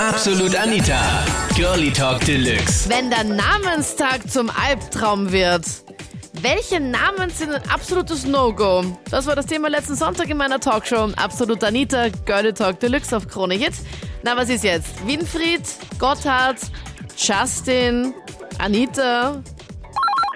Absolut Anita. Girlie Talk Deluxe. Wenn der Namenstag zum Albtraum wird. Welche Namen sind ein absolutes No-Go? Das war das Thema letzten Sonntag in meiner Talkshow. Absolut Anita, Girlie Talk Deluxe auf Krone Hit. Na, was ist jetzt? Winfried, Gotthard, Justin, Anita,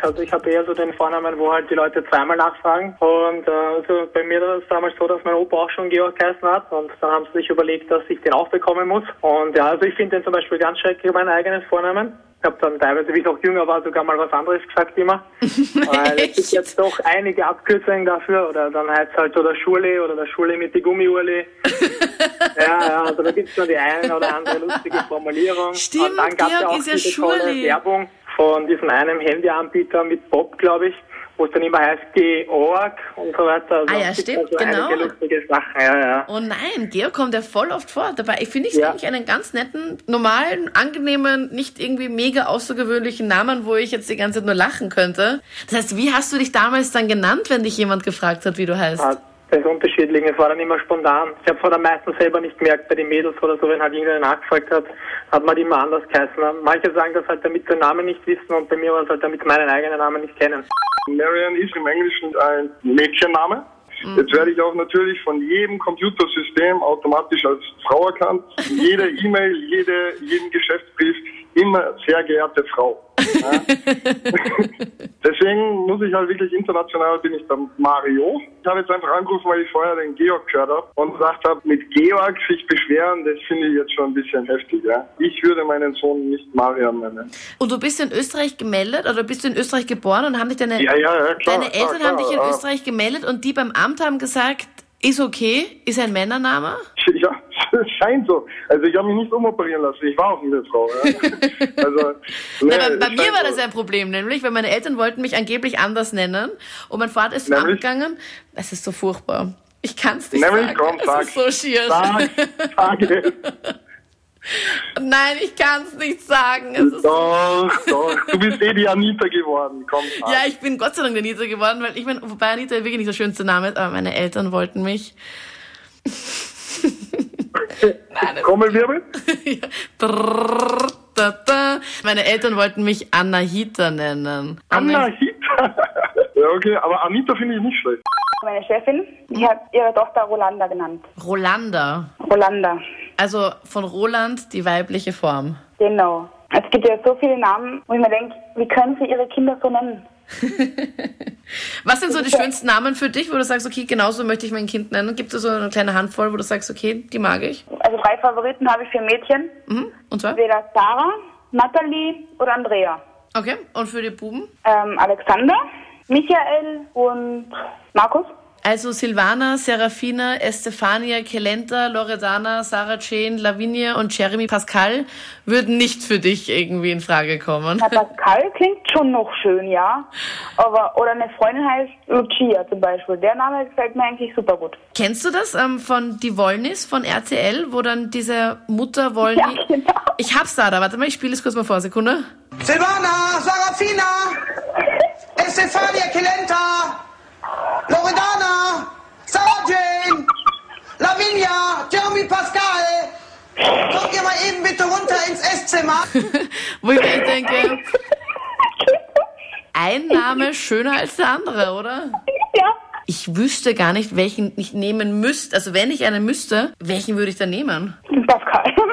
also ich habe eher so den Vornamen, wo halt die Leute zweimal nachfragen. Und äh, also bei mir war es damals so, dass mein Opa auch schon Georg geheißen hat. Und dann haben sie sich überlegt, dass ich den auch bekommen muss. Und ja, also ich finde den zum Beispiel ganz schrecklich, mein eigenes Vornamen. Ich habe dann teilweise, wie ich noch jünger war, sogar mal was anderes gesagt immer. Weil es gibt jetzt doch einige Abkürzungen dafür. Oder dann heißt es halt so der Schule oder der Schule mit die Gummiurli. ja, ja, also da gibt es schon die eine oder andere lustige Formulierung. Stimmt, Und dann gab's Georg ja auch diese tolle. Werbung von diesem einen Handyanbieter mit Bob, glaube ich, wo es dann immer heißt Georg und so weiter. Also Ah ja, stimmt, also genau. Sachen, ja, ja. Oh nein, Georg kommt ja voll oft vor. Dabei ich finde ich Ja. eigentlich einen ganz netten, normalen, angenehmen, nicht irgendwie mega außergewöhnlichen Namen, wo ich jetzt die ganze Zeit nur lachen könnte. Das heißt, wie hast du dich damals dann genannt, wenn dich jemand gefragt hat, wie du heißt? Ah, Das ist unterschiedlich, es war dann immer spontan. Ich habe es dann meistens selber nicht gemerkt bei den Mädels oder so, wenn halt irgendwer nachgefragt hat, hat man die immer anders geheißen. Manche sagen das halt, damit den Namen nicht wissen und bei mir war es halt, damit meinen eigenen Namen nicht kennen. Marian ist im Englischen ein Mädchenname. Jetzt werde ich auch natürlich von jedem Computersystem automatisch als Frau erkannt. Jede E-Mail, jede, jeden Geschäftsbrief immer sehr geehrte Frau. Ja. Deswegen muss ich halt wirklich international bin ich der Mario. Ich habe jetzt einfach angerufen, weil ich vorher den Georg gehört habe und gesagt habe, mit Georg sich beschweren, das finde ich jetzt schon ein bisschen heftig. Ja. Ich würde meinen Sohn nicht Marian nennen. Und du bist in Österreich gemeldet oder bist du in Österreich geboren und haben dich deine, Ja, ja, ja, klar. deine Eltern klar, haben dich in. Österreich gemeldet und die beim Amt haben gesagt, ist okay, ist ein Männername? Ja, es scheint so. Also ich habe mich nicht umoperieren lassen. Ich war auch eine Frau. Ja. Also, nee, Ja, bei, bei es mir war so. das ein Problem, nämlich, weil meine Eltern wollten mich angeblich anders nennen und mein Vater ist Nämlich? gegangen. Es ist so furchtbar. Ich kann es nicht Nämlich, sagen. komm, es sag. ist so schier. Sag, sag es. Nein, ich kann es nicht sagen. Es Doch, doch. Du bist eh die Anita geworden. Komm, sag. ja, ich bin Gott sei Dank der Anita geworden, weil ich meine, wobei Anita wirklich nicht der schönste Name ist, aber meine Eltern wollten mich. Nein, das- Trommelwirbel? Meine Eltern wollten mich Anahita nennen. Anahita. ja, okay. Aber Anita finde ich nicht schlecht. Meine Chefin, die hat ihre Tochter Rolanda genannt. Rolanda. Rolanda, Also von Roland die weibliche Form. genau. Es gibt ja so viele Namen, wo ich mir denke, wie können sie ihre Kinder so nennen? Was sind so die schönsten Namen für dich, wo du sagst, okay, genauso möchte ich mein Kind nennen? Gibt es so eine kleine Handvoll, wo du sagst, okay, die mag ich? Favoriten habe ich für Mädchen. Mhm. Und zwar? Entweder Sarah, Natalie oder Andrea. Okay. Und für die Buben? Ähm, Alexander, Michael und Markus. Also Silvana, Serafina, Estefania, Kelenta, Loredana, Sarah Jane, Lavinia und Jeremy Pascal würden nicht für dich irgendwie in Frage kommen. Na, Pascal klingt schon noch schön, ja. Aber, oder eine Freundin heißt Lucia zum Beispiel. Der Name gefällt mir eigentlich super gut. Kennst du das ähm, von Die Wollnis von RTL, wo dann diese Mutter Wollnis... Ja, genau. Ich hab's da, da. Warte mal, ich spiele es kurz mal vor. Sekunde. Silvana, Sarafina, Estefania Kelenta, Loredana, Sarah Jane, Jeremy Pascal. Kommt ihr mal eben bitte runter ins Esszimmer? Wo ich mir denke, ein Name schöner als der andere, oder? Ja. Ich wüsste gar nicht, welchen ich nehmen müsste. Also wenn ich einen müsste, welchen würde ich dann nehmen? Pascal.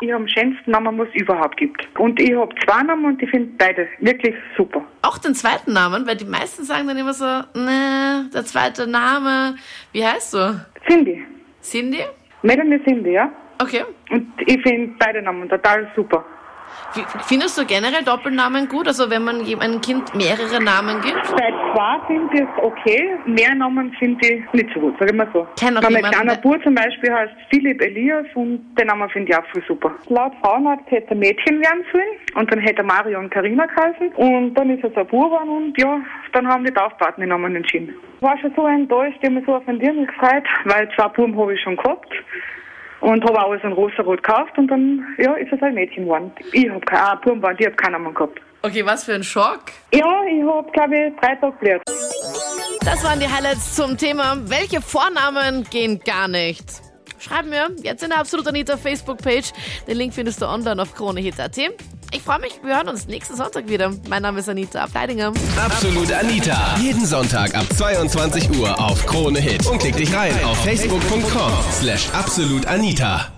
Ich habe den schönsten Namen, was es überhaupt gibt. Und ich habe zwei Namen und ich finde beide wirklich super. Auch den zweiten Namen, weil die meisten sagen dann immer so, ne, der zweite Name. Wie heißt du? Cindy. Cindy? Melanie Cindy, ja. Okay. Und ich finde beide Namen total super. Findest du generell Doppelnamen gut? Also wenn man einem Kind mehrere Namen gibt? Bei zwei finde ich es okay, mehr Namen finde ich nicht so gut, sag ich mal so. Kenn noch Weil mein jemanden, kleiner der- Bub zum Beispiel heißt Philipp Elias und den Namen finde ich auch voll super. Laut Frauenarzt hätte er Mädchen werden sollen und dann hätte er Mario und Karina geheißen und dann ist er so ein Bub und ja, dann haben die Taufpaten den Namen entschieden. War schon so enttäuscht, ich hab mich so auf den Dirndl gefreut, weil zwei Buben habe ich schon gehabt. Und habe auch alles in rosa-rot gekauft und dann, ja, ist es ein Mädchen geworden. Ich habe keine, ah, Buben waren, die hab keinen Namen gehabt. Okay, was für ein Schock. Ja, ich habe, glaube ich, drei Tage gelernt. Das waren die Highlights zum Thema, welche Vornamen gehen gar nicht. Schreib mir jetzt in der Absolut Anita Facebook-Page. Den Link findest du online auf kronehit.at. Ich freue mich, wir hören uns nächsten Sonntag wieder. Mein Name ist Anita Abteidinger. Absolut Anita. Jeden Sonntag ab 22 Uhr auf Krone Hit. Und klick dich rein auf facebook.com slash absolutanita.